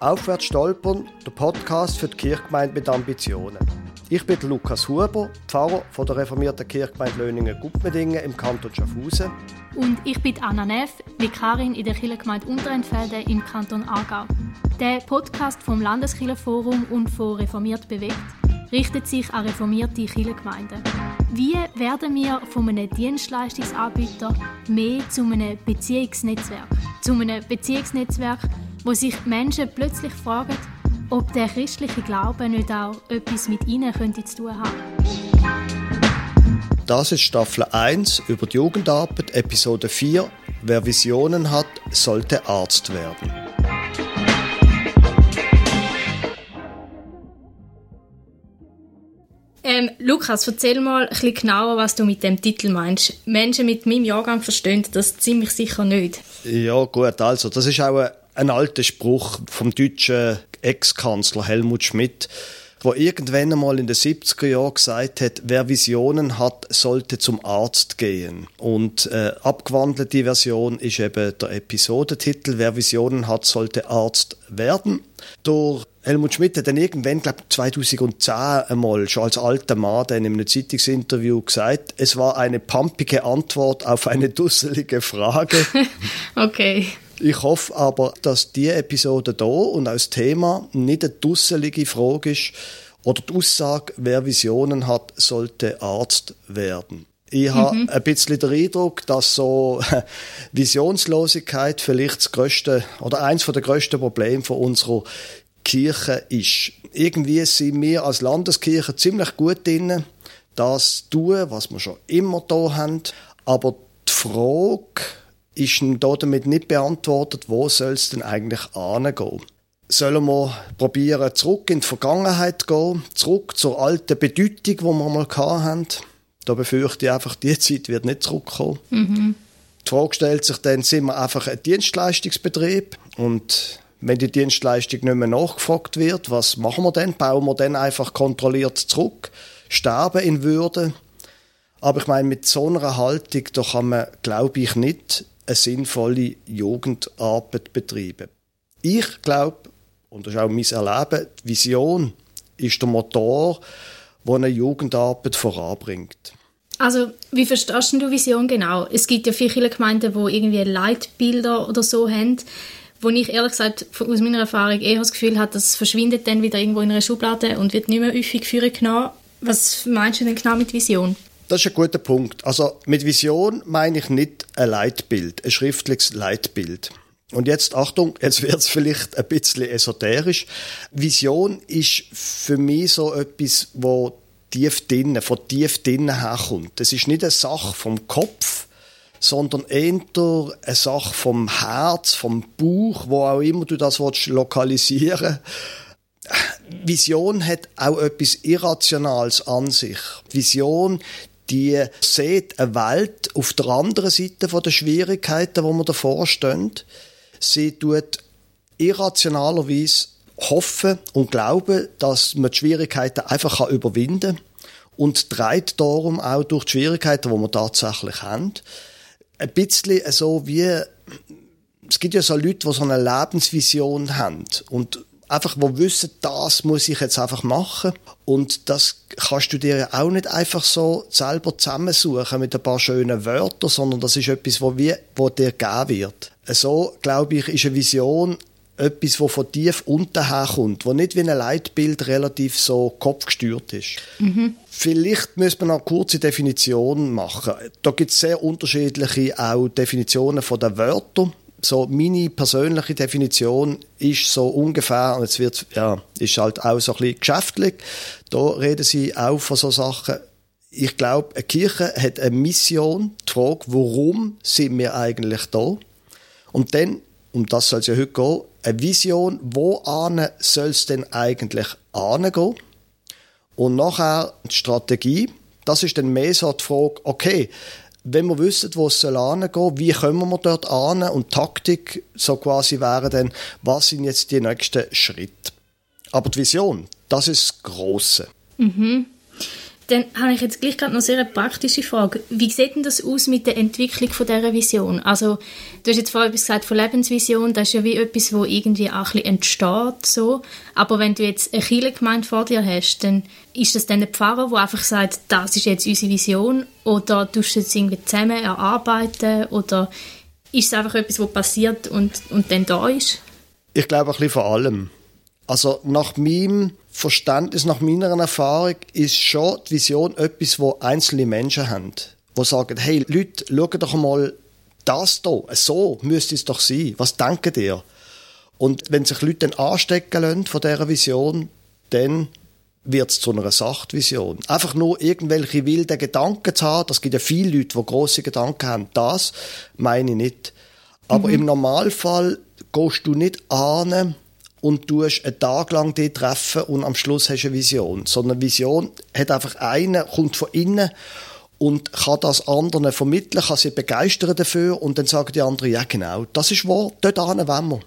Aufwärts stolpern, der Podcast für die Kirchgemeinde mit Ambitionen. Ich bin Lukas Huber, Pfarrer von der reformierten Kirchgemeinde Löningen-Gutmedingen im Kanton Schaffhausen. Und ich bin Anna Neff, Vikarin in der Kirchgemeinde Unterentfelde im Kanton Aargau. Der Podcast vom Landeskirchenforum und von Reformiert bewegt richtet sich an reformierte Kirchengemeinden. Wie werden wir von einem Dienstleistungsanbieter mehr zu einem Beziehungsnetzwerk? Zu einem Beziehungsnetzwerk, wo sich Menschen plötzlich fragen, ob der christliche Glaube nicht auch etwas mit ihnen könnte zu tun haben. Das ist Staffel 1 über die Jugendarbeit, Episode 4. Wer Visionen hat, sollte Arzt werden. Ähm, Lukas, erzähl mal ein bisschen genauer, was du mit dem Titel meinst. Menschen mit meinem Jahrgang verstehen das ziemlich sicher nicht. Ja, gut, also, das ist auch ein, ein alter Spruch vom deutschen Ex-Kanzler Helmut Schmidt, der irgendwann einmal in den 70er Jahren gesagt hat, wer Visionen hat, sollte zum Arzt gehen. Und äh, abgewandelte Version ist eben der Episodentitel, wer Visionen hat, sollte Arzt werden. Durch Helmut Schmidt hat dann irgendwann, glaube 2010 einmal, schon als alter Mann, in einem Zeitungsinterview gesagt, es war eine pumpige Antwort auf eine dusselige Frage. okay. Ich hoffe aber, dass die Episode hier und auch das Thema nicht eine dusselige Frage ist oder die Aussage, wer Visionen hat, sollte Arzt werden. Ich mhm. habe ein bisschen den Eindruck, dass so Visionslosigkeit vielleicht das größte oder eins der größten Probleme von unserer Kirche ist. Irgendwie sind wir als Landeskirche ziemlich gut drin, das zu tun, was wir schon immer da haben. Aber die Frage, ist damit nicht beantwortet, wo soll es denn eigentlich angehen? Sollen wir probieren, zurück in die Vergangenheit zu gehen, zurück zur alten Bedeutung, die wir mal hatten? Da befürchte ich einfach, die Zeit wird nicht zurückkommen. Mhm. Die Frage stellt sich dann, sind wir einfach ein Dienstleistungsbetrieb und wenn die Dienstleistung nicht mehr nachgefragt wird, was machen wir denn? Bauen wir dann einfach kontrolliert zurück? Sterben in Würde? Aber ich meine, mit so einer Haltung, da kann man, glaube ich, nicht eine sinnvolle Jugendarbeit betreiben. Ich glaube, und das ist auch mein Erleben, die Vision ist der Motor, der eine Jugendarbeit voranbringt. Also, wie verstehst du Vision genau? Es gibt ja viele Gemeinden, die irgendwie Leitbilder oder so haben, wo ich ehrlich gesagt aus meiner Erfahrung eher das Gefühl habe, das verschwindet dann wieder irgendwo in einer Schublade und wird nicht mehr häufig genommen. Was meinst du denn genau mit Vision? Das ist ein guter Punkt. Also mit Vision meine ich nicht ein Leitbild, ein schriftliches Leitbild. Und jetzt, Achtung, jetzt wird es vielleicht ein bisschen esoterisch. Vision ist für mich so etwas, wo tief drinnen, von tief drinnen herkommt. Das ist nicht eine Sache vom Kopf, sondern eher eine Sache vom Herz, vom Bauch, wo auch immer du das lokalisieren willst. Vision hat auch etwas Irrationales an sich. Vision, die sieht eine Welt auf der anderen Seite der Schwierigkeiten, wo wir davor stehen. Sie tut irrationalerweise hoffen und glauben, dass man die Schwierigkeiten einfach überwinden kann und treibt darum auch durch die Schwierigkeiten, die wir tatsächlich haben. Ein bisschen so wie, es gibt ja so Leute, die so eine Lebensvision haben und einfach, wo wissen, das muss ich jetzt einfach machen. Und das kannst du dir auch nicht einfach so selber zusammensuchen mit ein paar schönen Wörtern, sondern das ist etwas, wo, wie, wo dir gegeben wird. So, glaube ich, ist eine Vision etwas, das von tief unten herkommt, wo nicht wie ein Leitbild relativ so kopfgesteuert ist. Mhm. Vielleicht müsste man noch eine kurze Definition machen. Da gibt es sehr unterschiedliche auch Definitionen von den Wörtern so meine persönliche Definition ist so ungefähr, und jetzt wird, ja, ist halt auch so ein bisschen geschäftlich, da reden sie auch von so Sachen, ich glaube, eine Kirche hat eine Mission, die Frage, warum sind wir eigentlich da? Und dann, um das soll es ja heute gehen, eine Vision, wo soll es denn eigentlich angehen? Und nachher die Strategie, das ist dann mehr so die Frage, okay, wenn wir wissen, wo es hingehen wie kommen wir dort an und Taktik so quasi wäre dann, was sind jetzt die nächsten Schritte. Aber die Vision, das ist das Grosse. Mhm. Dann habe ich jetzt gleich gerade noch sehr eine praktische Frage. Wie sieht denn das aus mit der Entwicklung von dieser Vision? Also, du hast jetzt vorhin etwas gesagt von Lebensvision, das ist ja wie etwas, wo irgendwie auch ein bisschen entsteht, so. Aber wenn du jetzt eine Kirchengemeinde vor dir hast, dann ist das dann ein Pfarrer, der einfach sagt, das ist jetzt unsere Vision, oder tust du es irgendwie zusammen erarbeiten, oder ist es einfach etwas, was passiert und, und dann da ist? Ich glaube ein bisschen von allem. Also nach meinem Verständnis, nach meiner Erfahrung ist schon die Vision etwas, wo einzelne Menschen haben. Die sagen, hey Leute, schaut doch mal das hier, so müsste es doch sein. Was denken ihr? Und wenn sich Leute dann anstecken lassen von dieser Vision, dann wird es zu einer Sachtvision. Einfach nur irgendwelche wilden Gedanken zu haben, das gibt ja viele Leute, die grosse Gedanken haben, das meine ich nicht. Aber mhm. im Normalfall gehst du nicht an und tust einen Tag lang die treffen und am Schluss hast du eine Vision. Sondern eine Vision hat einfach eine, kommt von innen und kann das anderen vermitteln, kann sie begeistern dafür und dann sagen die anderen, ja genau, das ist wahr, dort hin wollen wir.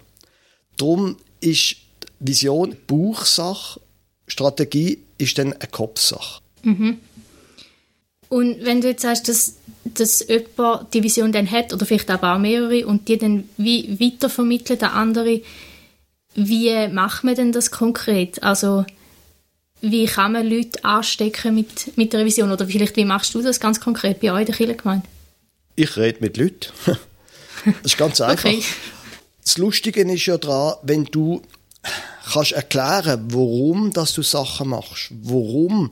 Darum ist Vision Bauchsache, Strategie ist dann eine Kopfsache. Mhm. Und wenn du jetzt sagst, dass, dass jemand die Vision dann hat, oder vielleicht auch mehrere, und die dann wie weitervermittelt an andere, wie macht man denn das konkret? Also wie kann man Leute anstecken mit, mit der Vision? Oder vielleicht wie machst du das ganz konkret bei euch in der Kirchengemeinde? Ich rede mit Leuten. das ist ganz einfach. Okay. Das Lustige ist ja daran, wenn du kannst erklären, warum dass du Sachen machst, warum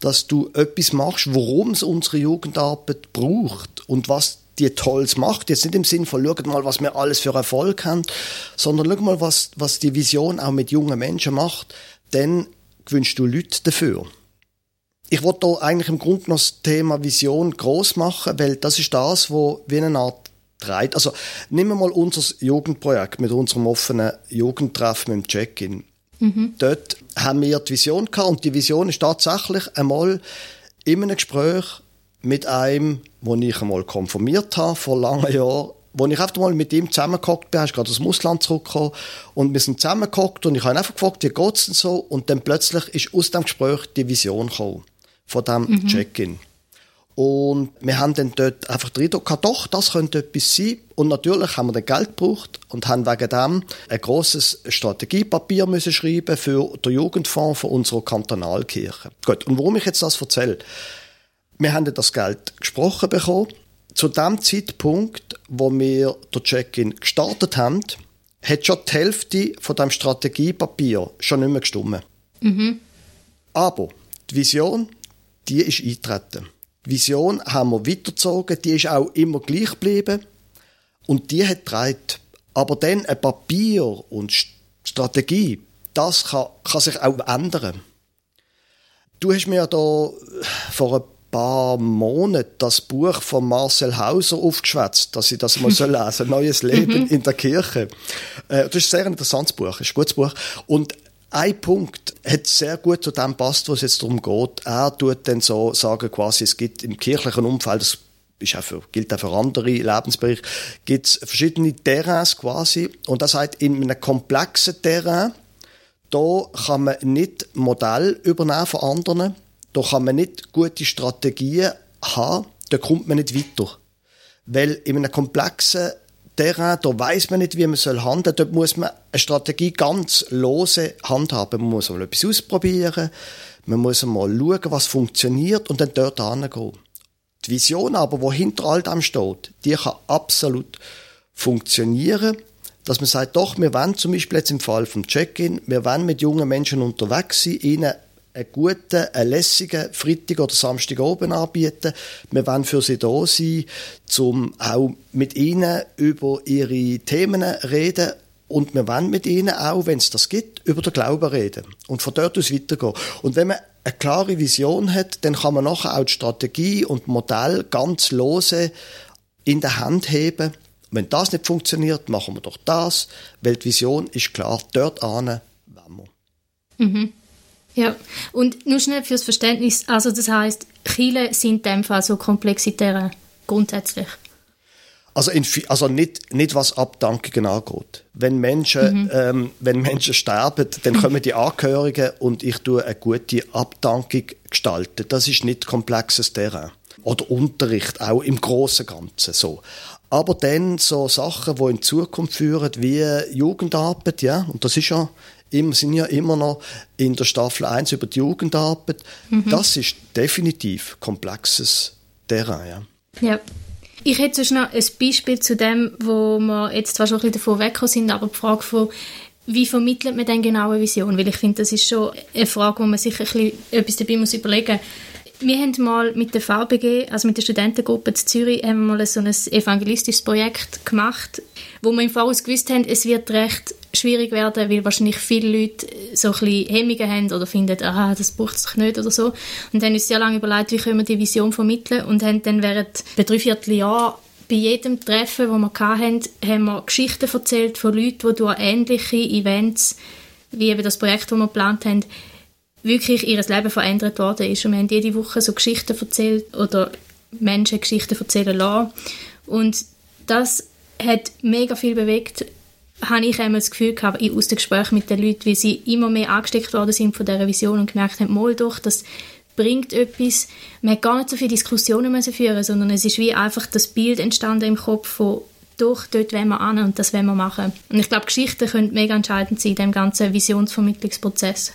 dass du etwas machst, warum es unsere Jugendarbeit braucht und was die Tolles macht. Jetzt nicht im Sinn von, schaut mal, was wir alles für Erfolg haben, sondern schau mal, was, was die Vision auch mit jungen Menschen macht. Dann gewünschst du Leute dafür. Ich wollte hier eigentlich im Grunde noch das Thema Vision groß machen, weil das ist das, wo wie eine Art treibt. Also nehmen wir mal unser Jugendprojekt mit unserem offenen Jugendtreffen mit dem Check-in. Mhm. Dort haben wir die Vision gehabt und die Vision ist tatsächlich einmal in einem Gespräch mit einem, wo ich einmal konformiert habe, vor langen Jahren, wo ich einfach mal mit ihm zusammengehockt bin, er ist gerade aus dem Ausland zurückgekommen, und wir sind zusammengehockt und ich habe ihn einfach gefragt, wie geht's denn so? Und dann plötzlich ist aus dem Gespräch die Vision gekommen, von dem mhm. Check-in. Und wir haben dann dort einfach drin gehabt, doch, das könnte etwas sein. Und natürlich haben wir dann Geld gebraucht und haben wegen dem ein grosses Strategiepapier müssen schreiben für den Jugendfonds von unserer Kantonalkirche. Gut, und warum ich jetzt das erzähle? Wir haben das Geld gesprochen bekommen. Zu dem Zeitpunkt, wo wir den Check-in gestartet haben, hat schon die Hälfte von dem Strategiepapier schon nicht mehr gestimmt. Mhm. Aber die Vision, die ist eingetreten. Die Vision haben wir weitergezogen, die ist auch immer gleich geblieben und die hat getragen. Aber dann ein Papier und Strategie, das kann, kann sich auch ändern. Du hast mir ja da vor ein paar Monaten das Buch von Marcel Hauser aufgeschwätzt, dass ich das mal so lesen Neues Leben mhm. in der Kirche. Äh, das ist ein sehr interessantes Buch, ist ein gutes Buch. Und ein Punkt hat sehr gut zu dem passt, was es jetzt darum geht. Er tut dann so sagen, quasi, es gibt im kirchlichen Umfeld, das ist auch für, gilt auch für andere Lebensbereiche, gibt es verschiedene Terrains quasi. Und das heißt, in einem komplexen Terrain, da kann man nicht Modell übernehmen von anderen, da kann man nicht gute Strategien haben, da kommt man nicht weiter. Weil in einem komplexen Terrain, da weiß man nicht, wie man soll handeln. Dort muss man eine Strategie ganz lose handhaben. Man muss mal etwas ausprobieren, man muss mal schauen, was funktioniert und dann dort hingehen. Die Vision aber, die hinter all dem steht, die kann absolut funktionieren, dass man sagt, doch, wir wollen zum Beispiel jetzt im Fall vom Check-in, wir wollen mit jungen Menschen unterwegs sein, ihnen einen guten, einen lässigen Freitag oder Samstag oben anbieten. Wir wollen für sie da sein, um auch mit ihnen über ihre Themen reden und wir wollen mit ihnen auch, wenn es das gibt, über den Glauben reden und von dort aus weitergehen. Und wenn man eine klare Vision hat, dann kann man nachher auch die Strategie und Modell ganz lose in der Hand heben. Wenn das nicht funktioniert, machen wir doch das, weil die Vision ist klar, dort an wollen wir. Mhm. Ja, und nur schnell fürs Verständnis, also das heißt, Chile sind in dem Fall so komplexitäre grundsätzlich? Also, in, also nicht, nicht was Abdankungen angeht. Wenn Menschen, mhm. ähm, wenn Menschen sterben, dann kommen die Angehörigen und ich tue eine gute Abdankung gestalten. Das ist nicht komplexes Terrain. Oder Unterricht, auch im großen Ganzen so. Aber dann so Sachen, die in Zukunft führen, wie Jugendarbeit, ja, und das ist ja immer, sind ja immer noch in der Staffel 1 über die Jugendarbeit. Mhm. Das ist definitiv komplexes Terrain, ja. Ja. Ich hätte sonst noch ein Beispiel zu dem, wo wir jetzt zwar schon ein bisschen davon weggekommen sind, aber die Frage von, wie vermittelt man denn genau eine Vision? Weil ich finde, das ist schon eine Frage, wo man sich ein bisschen etwas dabei muss überlegen muss wir haben mal mit der VBG, also mit der Studentengruppe in Zürich, haben wir mal so ein evangelistisches Projekt gemacht, wo wir im Voraus gewusst haben, es wird recht schwierig werden, weil wahrscheinlich viele Leute so ein bisschen Hemmungen haben oder finden, aha, das braucht es nicht oder so. Und haben uns sehr lange überlegt, wie können wir die Vision vermitteln und haben dann während drei Vierteljahr bei jedem Treffen, das wir hatten, haben wir Geschichten erzählt von Leuten, die durch ähnliche Events, wie eben das Projekt, das wir geplant haben, wirklich ihr Leben verändert worden ist. Und wir haben jede Woche so Geschichten erzählt oder Menschen Geschichten erzählen lassen. Und das hat mega viel bewegt, habe ich einmal das Gefühl gehabt, aus den Gesprächen mit den Leuten, wie sie immer mehr angesteckt worden sind von dieser Vision und gemerkt haben, mal doch, das bringt etwas. Man hat gar nicht so viele Diskussionen müssen führen, sondern es ist wie einfach das Bild entstanden im Kopf von doch, dort wollen wir an und das wollen wir machen. Und ich glaube, Geschichten können mega entscheidend sein in diesem ganzen Visionsvermittlungsprozess.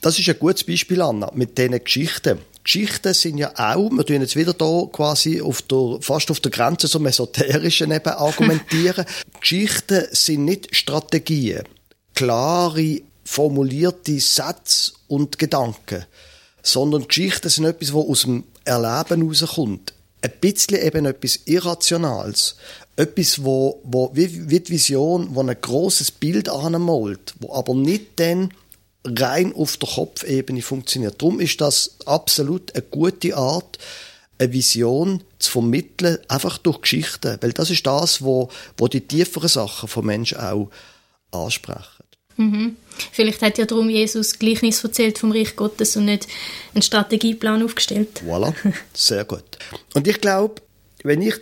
Das ist ein gutes Beispiel, Anna, mit diesen Geschichten. Geschichten sind ja auch, wir tun jetzt wieder da quasi auf der, fast auf der Grenze zum Esoterischen eben argumentieren. Geschichten sind nicht Strategien, klare, formulierte Sätze und Gedanken, sondern Geschichten sind etwas, was aus dem Erleben herauskommt. Ein bisschen eben etwas Irrationales. Etwas, wo, wo wie, wie die Vision, wo ein grosses Bild anmalt, wo aber nicht dann rein auf der Kopfebene funktioniert. Darum ist das absolut eine gute Art, eine Vision zu vermitteln, einfach durch Geschichten. Weil das ist das, wo, wo die tieferen Sachen von Menschen auch ansprechen. Mhm. Vielleicht hat ja darum Jesus Gleichnis erzählt vom Reich Gottes und nicht einen Strategieplan aufgestellt. Voilà, sehr gut. Und ich glaube, wenn ich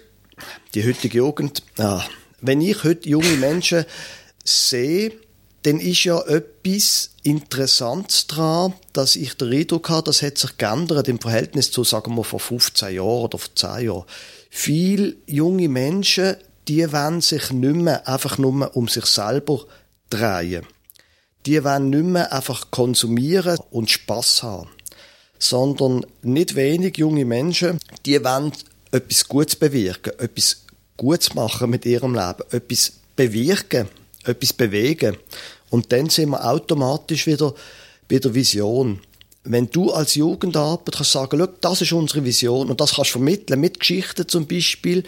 die heutige Jugend, ah, wenn ich heute junge Menschen sehe, dann ist ja etwas Interessantes daran, dass ich den Eindruck habe, das hat sich geändert im Verhältnis zu, sagen wir, vor 15 Jahren oder vor 10 Jahren. Viele junge Menschen, die wollen sich nicht mehr einfach nur um sich selber drehen. Die wollen nicht mehr einfach konsumieren und Spaß haben. Sondern nicht wenig junge Menschen, die wollen etwas Gutes bewirken, etwas Gutes machen mit ihrem Leben, etwas bewirken, etwas bewegen. Und dann sind wir automatisch wieder bei der Vision. Wenn du als Jugendarbeit kannst sagen, das ist unsere Vision und das kannst du vermitteln mit Geschichten zum Beispiel,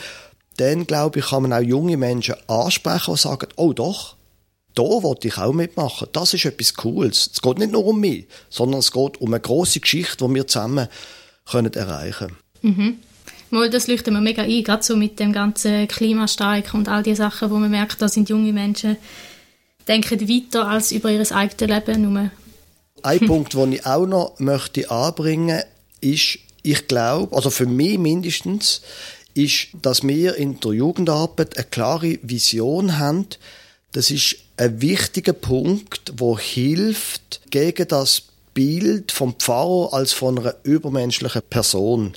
dann glaube ich, kann man auch junge Menschen ansprechen und sagen, oh doch, da wollte ich auch mitmachen. Das ist etwas Cooles. Es geht nicht nur um mich, sondern es geht um eine große Geschichte, die wir zusammen können erreichen können. Mhm. Das leuchtet mir mega ein, gerade so mit dem ganzen Klimastreik und all die Sachen, wo man merkt, da sind junge Menschen denken weiter als über ihr eigenes Leben nur. Ein Punkt, den ich auch noch möchte anbringen ist, ich glaube, also für mich mindestens, ist, dass wir in der Jugendarbeit eine klare Vision haben. Das ist ein wichtiger Punkt, wo hilft gegen das Bild vom Pfarrer als von einer übermenschlichen Person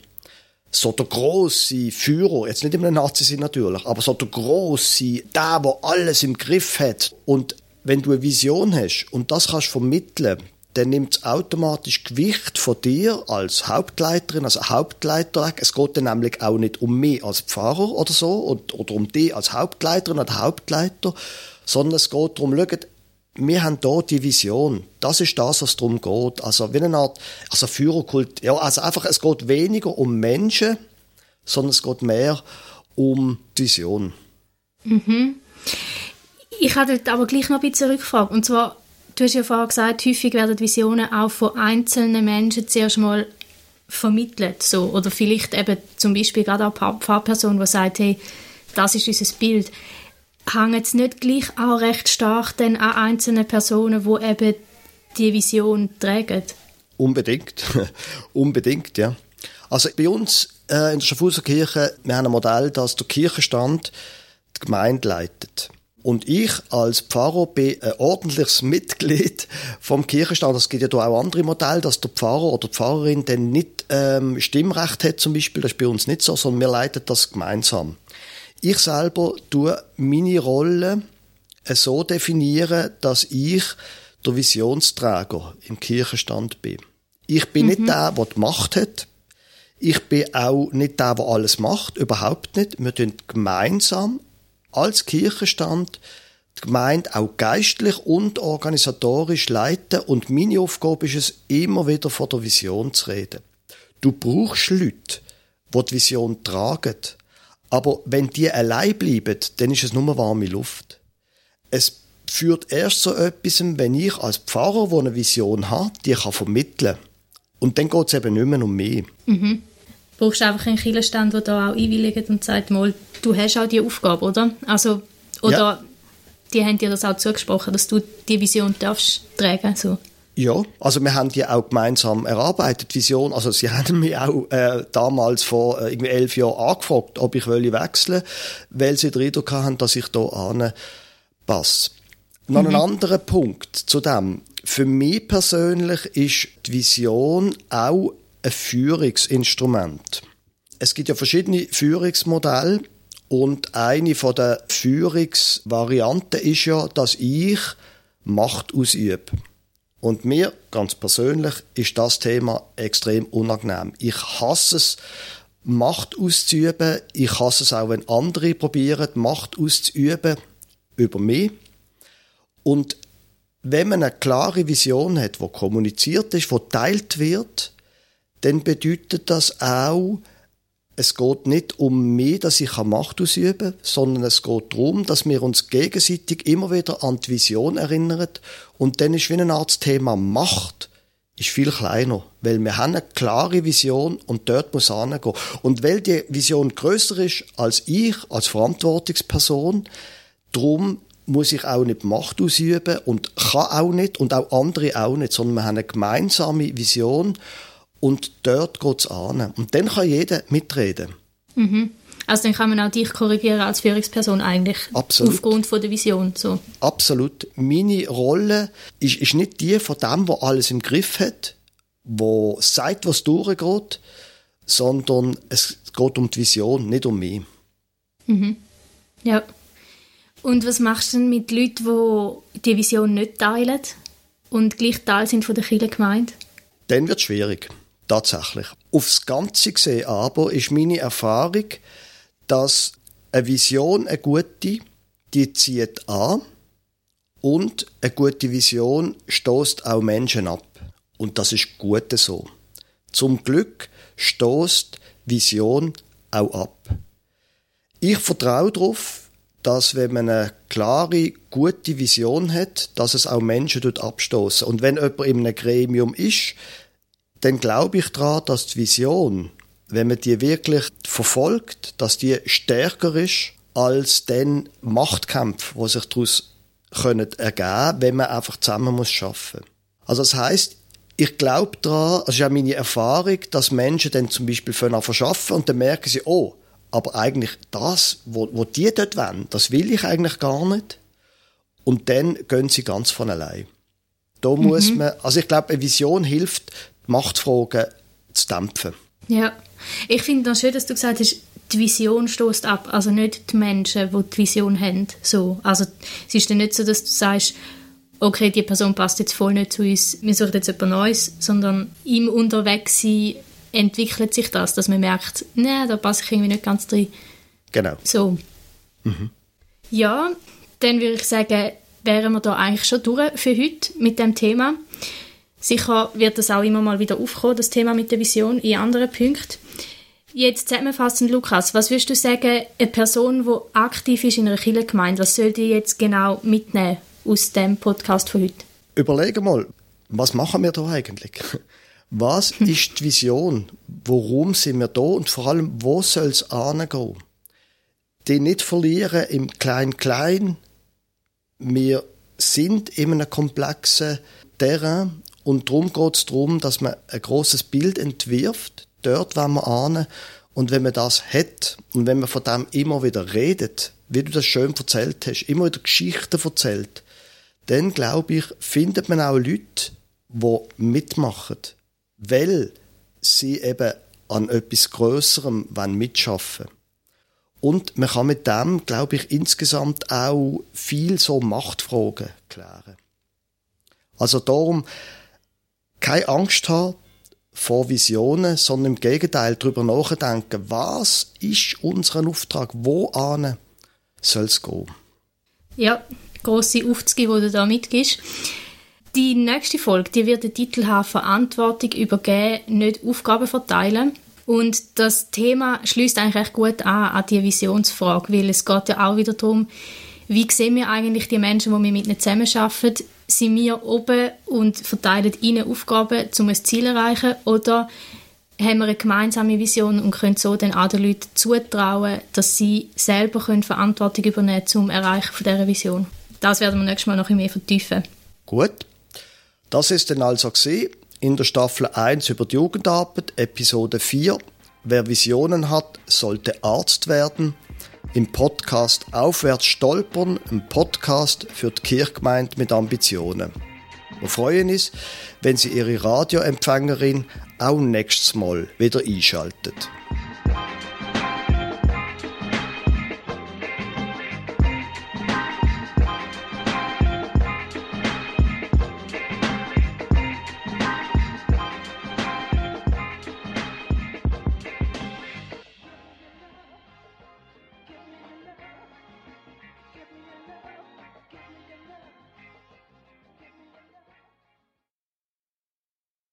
so der große Führer, jetzt nicht immer ein Nazi sind natürlich, aber so der große, der, der alles im Griff hat. Und wenn du eine Vision hast und das kannst vermitteln, dann nimmt es automatisch Gewicht von dir als Hauptleiterin, als Hauptleiter weg. Es geht dann nämlich auch nicht um mich als Pfarrer oder so und, oder um dich als Hauptleiterin oder Hauptleiter, sondern es geht darum, schaut, wir haben hier die Vision. Das ist das, was darum geht. Also wie eine Art, also Führerkult. Ja, also einfach, es geht weniger um Menschen, sondern es geht mehr um die Vision. Mhm. Ich habe aber gleich noch ein bisschen Rückfrage. Und zwar, du hast ja vorher gesagt, häufig werden Visionen auch von einzelnen Menschen zuerst mal vermittelt. So. Oder vielleicht eben zum Beispiel gerade auch eine Pfarrperson, die sagt, hey, das ist unser Bild hängt es nicht gleich auch recht stark dann an einzelnen Personen, die eben die Vision tragen? Unbedingt. Unbedingt, ja. Also bei uns äh, in der Schaffhauser Kirche, wir haben ein Modell, dass der Kirchenstand die Gemeinde leitet. Und ich als Pfarrer bin ein ordentliches Mitglied vom Kirchenstand. Es gibt ja da auch andere Modelle, dass der Pfarrer oder die Pfarrerin dann nicht ähm, Stimmrecht hat zum Beispiel. Das ist bei uns nicht so, sondern wir leiten das gemeinsam. Ich selber tue meine Rolle so definieren, dass ich der Visionsträger im Kirchenstand bin. Ich bin mhm. nicht der, der die Macht hat. Ich bin auch nicht der, der alles macht. Überhaupt nicht. Wir tun gemeinsam als Kirchenstand die Gemeinde auch geistlich und organisatorisch leiten und meine Aufgabe ist es, immer wieder von der Vision zu reden. Du brauchst Leute, die die Vision tragen. Aber wenn die allein bleiben, dann ist es nur warme Luft. Es führt erst so etwas, wenn ich als Pfarrer, der eine Vision hat, die kann vermitteln kann. Und dann geht es eben nicht mehr um mich. Mhm. Du brauchst einfach einen Kirchenstand, der da auch einwilligt und sagt, mal, du hast auch die Aufgabe, oder? Also, oder ja. die haben dir das auch zugesprochen, dass du die Vision darfst tragen, so. Ja, also wir haben die auch gemeinsam erarbeitet, Vision. Also sie haben mich auch äh, damals vor äh, irgendwie elf Jahren angefragt, ob ich wechseln weil sie den Eindruck haben, dass ich da passe. Noch mhm. ein anderer Punkt zu dem. Für mich persönlich ist die Vision auch ein Führungsinstrument. Es gibt ja verschiedene Führungsmodelle und eine von der Führungsvarianten ist ja, dass ich Macht ausübe. Und mir ganz persönlich ist das Thema extrem unangenehm. Ich hasse es, Macht auszuüben. Ich hasse es auch, wenn andere probieren, Macht auszuüben über mich. Und wenn man eine klare Vision hat, die kommuniziert ist, die teilt wird, dann bedeutet das auch, es geht nicht um mich, dass ich Macht ausüben kann, sondern es geht darum, dass wir uns gegenseitig immer wieder an die Vision erinnern. Und dann ist wie eine Art Thema Macht ist viel kleiner, weil wir haben eine klare Vision und dort muss hingehen. Und weil die Vision größer ist als ich, als Verantwortungsperson, darum muss ich auch nicht Macht ausüben und kann auch nicht und auch andere auch nicht, sondern wir haben eine gemeinsame Vision und dort geht es an. Und dann kann jeder mitreden. Mhm. Also dann kann man auch dich korrigieren als Führungsperson eigentlich. Absolut. Aufgrund von der Vision. So. Absolut. Meine Rolle ist, ist nicht die von dem, der alles im Griff hat, wo sagt, was durchgeht, sondern es geht um die Vision, nicht um mich. Mhm. Ja. Und was machst du denn mit Leuten, die die Vision nicht teilen und gleich Teil sind von der Kirchengemeinde? Dann wird es schwierig. Tatsächlich. Aufs Ganze gesehen aber ist meine Erfahrung, dass eine Vision, eine gute, die zieht an und eine gute Vision stoßt auch Menschen ab. Und das ist gut so. Zum Glück stoßt Vision auch ab. Ich vertraue darauf, dass wenn man eine klare, gute Vision hat, dass es auch Menschen dort abstoßen. Und wenn jemand in einem Gremium ist, dann glaube ich daran, dass die Vision, wenn man die wirklich verfolgt, dass die stärker ist als den Machtkampf, wo sich daraus können ergeben, wenn man einfach zusammen muss schaffen. Also das heißt, ich glaube daran, also ist ja meine Erfahrung, dass Menschen dann zum Beispiel von verschaffen und dann merken sie, oh, aber eigentlich das, wo, wo die dort wollen, das will ich eigentlich gar nicht. Und dann gehen sie ganz von allein. Da mhm. muss man, also ich glaube, eine Vision hilft, Machtfragen zu dämpfen. Ja, ich finde es schön, dass du gesagt hast, die Vision stößt ab, also nicht die Menschen, die die Vision haben. So. Also es ist dann nicht so, dass du sagst, okay, die Person passt jetzt voll nicht zu uns, wir suchen jetzt etwas Neues, sondern im Unterwegssein entwickelt sich das, dass man merkt, nein, da passe ich irgendwie nicht ganz drin. Genau. So. Mhm. Ja, dann würde ich sagen, wären wir da eigentlich schon durch für heute mit dem Thema. Sicher wird das auch immer mal wieder aufkommen, das Thema mit der Vision, in anderen Punkten. Jetzt zusammenfassend, Lukas, was würdest du sagen, eine Person, die aktiv ist in einer Kirchengemeinde, was soll die jetzt genau mitnehmen aus dem Podcast von heute? Überlege mal, was machen wir da eigentlich? Was ist die Vision? Warum sind wir da? Und vor allem, wo soll es angehen? Die nicht verlieren im Klein-Klein. Wir sind in einem komplexen Terrain und darum geht es darum, dass man ein großes Bild entwirft, dort wollen wir ahnen Und wenn man das hat und wenn man von dem immer wieder redet, wie du das schön erzählt hast, immer wieder Geschichten erzählt, dann glaube ich, findet man auch Leute, die mitmachen, weil sie eben an etwas Größerem mitschaffen wollen. Und man kann mit dem, glaube ich, insgesamt auch viel so Machtfragen klären. Also darum, keine Angst haben vor Visionen, sondern im Gegenteil darüber nachdenken, was ist unser Auftrag, wo soll es gehen. Ja, grosse Aufzüge, die du da mitgibst. Die nächste Folge, die wird den Titel haben Verantwortung übergeben, nicht Aufgaben verteilen. Und das Thema schließt eigentlich recht gut an an die Visionsfrage, weil es geht ja auch wieder darum, wie sehen wir eigentlich die Menschen, die wir mit ihnen zusammenarbeiten? Sind wir oben und verteilen ihnen Aufgaben, um ein Ziel zu erreichen? Oder haben wir eine gemeinsame Vision und können so den anderen Leuten zutrauen, dass sie selber können Verantwortung übernehmen können zum Erreichen von dieser Vision? Das werden wir nächstes Mal noch ein mehr vertiefen. Gut. Das ist dann also in der Staffel 1 über die Jugendarbeit, Episode 4. Wer Visionen hat, sollte Arzt werden. Im Podcast Aufwärts stolpern, ein Podcast für die Kirchgemeinde mit Ambitionen. Wir freuen uns, wenn Sie Ihre Radioempfängerin auch nächstes Mal wieder einschaltet.